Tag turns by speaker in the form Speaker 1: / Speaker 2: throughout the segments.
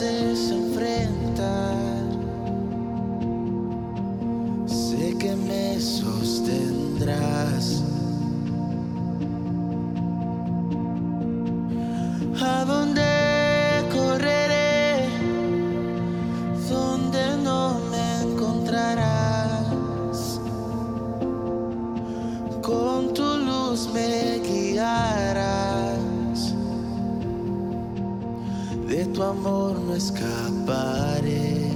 Speaker 1: this tu amor no escaparé.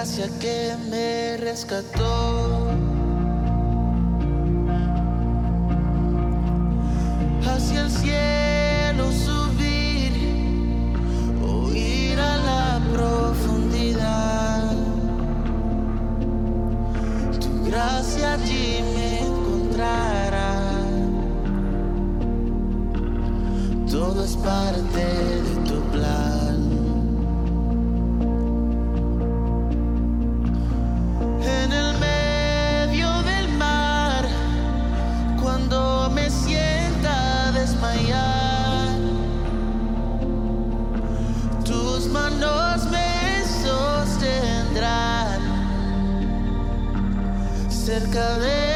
Speaker 2: Gracia que me rescató. Hacia el cielo subir o ir a la profundidad. Tu gracia allí me encontrará. Todo es parte de tu plan.
Speaker 1: circle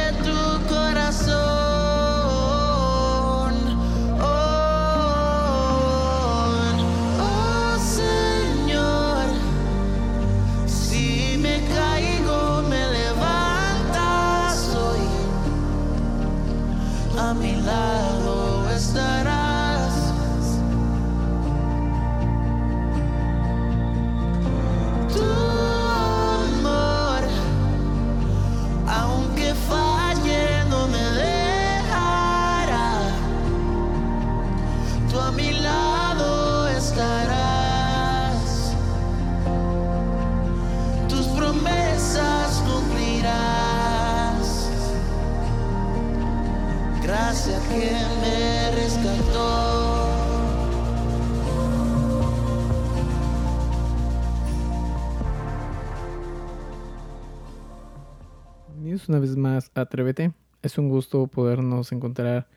Speaker 1: Una vez más Atrévete. Es un gusto podernos encontrar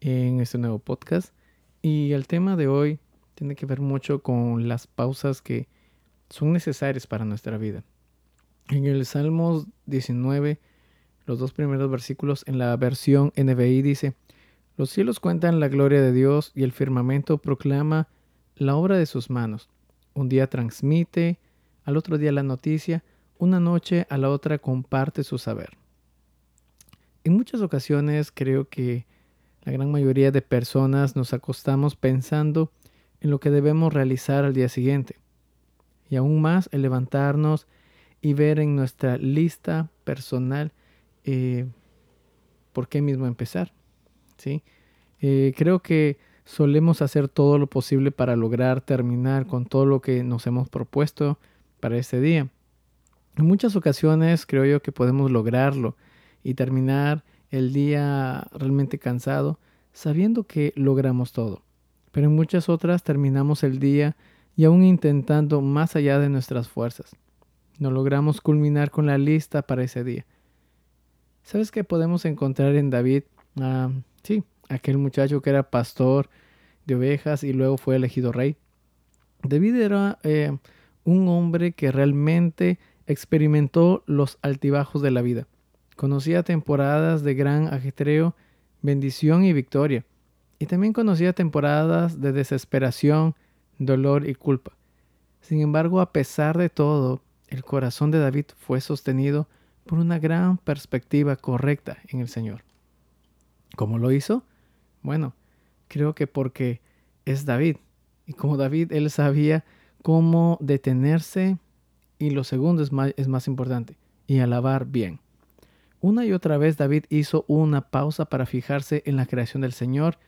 Speaker 1: en este nuevo podcast. Y el tema de hoy tiene que ver mucho con las pausas que son necesarias para nuestra vida. En el Salmos 19, los dos primeros versículos en la versión NBI dice, Los cielos cuentan la gloria de Dios y el firmamento proclama la obra de sus manos. Un día transmite, al otro día la noticia, una noche a la otra comparte su saber. En muchas ocasiones creo que la gran mayoría de personas nos acostamos pensando en lo que debemos realizar al día siguiente. Y aún más el levantarnos y ver en nuestra lista personal eh, por qué mismo empezar. ¿sí? Eh, creo que solemos hacer todo lo posible para lograr terminar con todo lo que nos hemos propuesto para este día. En muchas ocasiones creo yo que podemos lograrlo y terminar el día realmente cansado sabiendo que logramos todo. Pero en muchas otras terminamos el día y aún intentando más allá de nuestras fuerzas. no logramos culminar con la lista para ese día. ¿Sabes qué podemos encontrar en David? Ah, sí, aquel muchacho que era pastor de ovejas y luego fue elegido rey. David era eh, un hombre que realmente experimentó los altibajos de la vida. Conocía temporadas de gran ajetreo, bendición y victoria. Y también conocía temporadas de desesperación, dolor y culpa. Sin embargo, a pesar de todo, el corazón de David fue sostenido por una gran perspectiva correcta en el Señor. ¿Cómo lo hizo? Bueno, creo que porque es David. Y como David, él sabía cómo detenerse y lo segundo es más, es más importante, y alabar bien. Una y otra vez David hizo una pausa para fijarse en la creación del Señor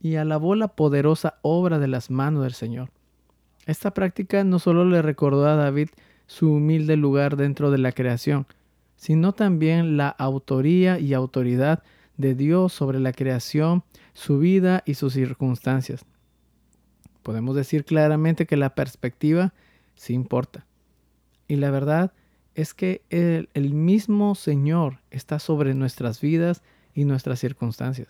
Speaker 1: y alabó la poderosa obra de las manos del Señor. Esta práctica no solo le recordó a David su humilde lugar dentro de la creación, sino también la autoría y autoridad de Dios sobre la creación, su vida y sus circunstancias. Podemos decir claramente que la perspectiva sí importa. Y la verdad es que el, mismo Señor está sobre nuestras vidas y nuestras circunstancias.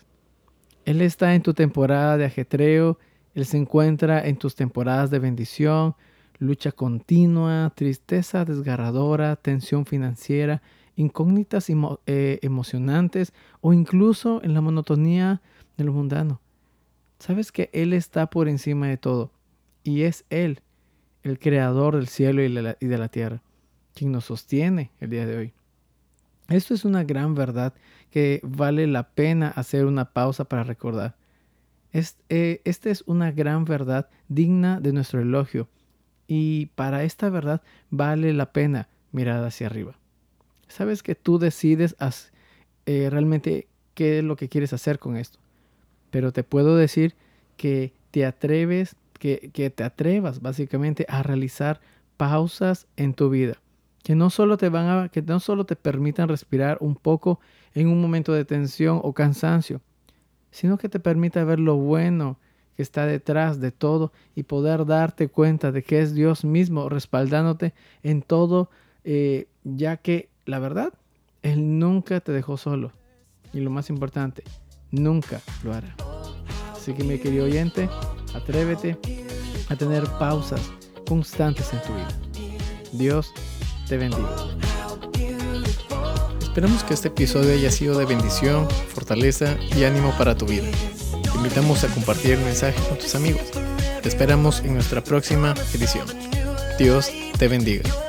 Speaker 1: Él está en tu temporada de ajetreo, Él se encuentra en tus temporadas de bendición, lucha continua, tristeza desgarradora, tensión financiera, incógnitas eh, emocionantes o incluso en la monotonía del mundano. Sabes que Él está por encima de todo y es Él el creador del cielo y de la tierra, quien nos sostiene el día de hoy. Esto es una gran verdad que vale la pena hacer una pausa para recordar. Eh, esta es una gran verdad digna de nuestro elogio y para esta verdad vale la pena mirar hacia arriba. Sabes que tú decides eh, realmente qué es lo que quieres hacer con esto. Pero te puedo decir que te atreves, que, que te atrevas básicamente a realizar pausas en tu vida. Que no solo te van a, que no solo te permitan respirar un poco en un momento de tensión o cansancio, sino que te permita ver lo bueno que está detrás de todo y poder darte cuenta de que es Dios mismo respaldándote en todo, eh, ya que la verdad, Él nunca te dejó solo. Y lo más importante, nunca lo hará. Así que mi querido oyente, atrévete a tener pausas constantes en tu vida. Dios te bendiga. Esperamos que este episodio haya sido de bendición, fortaleza y ánimo para tu vida. Te invitamos a compartir el mensaje con tus amigos. Te esperamos en nuestra próxima edición. Dios te bendiga.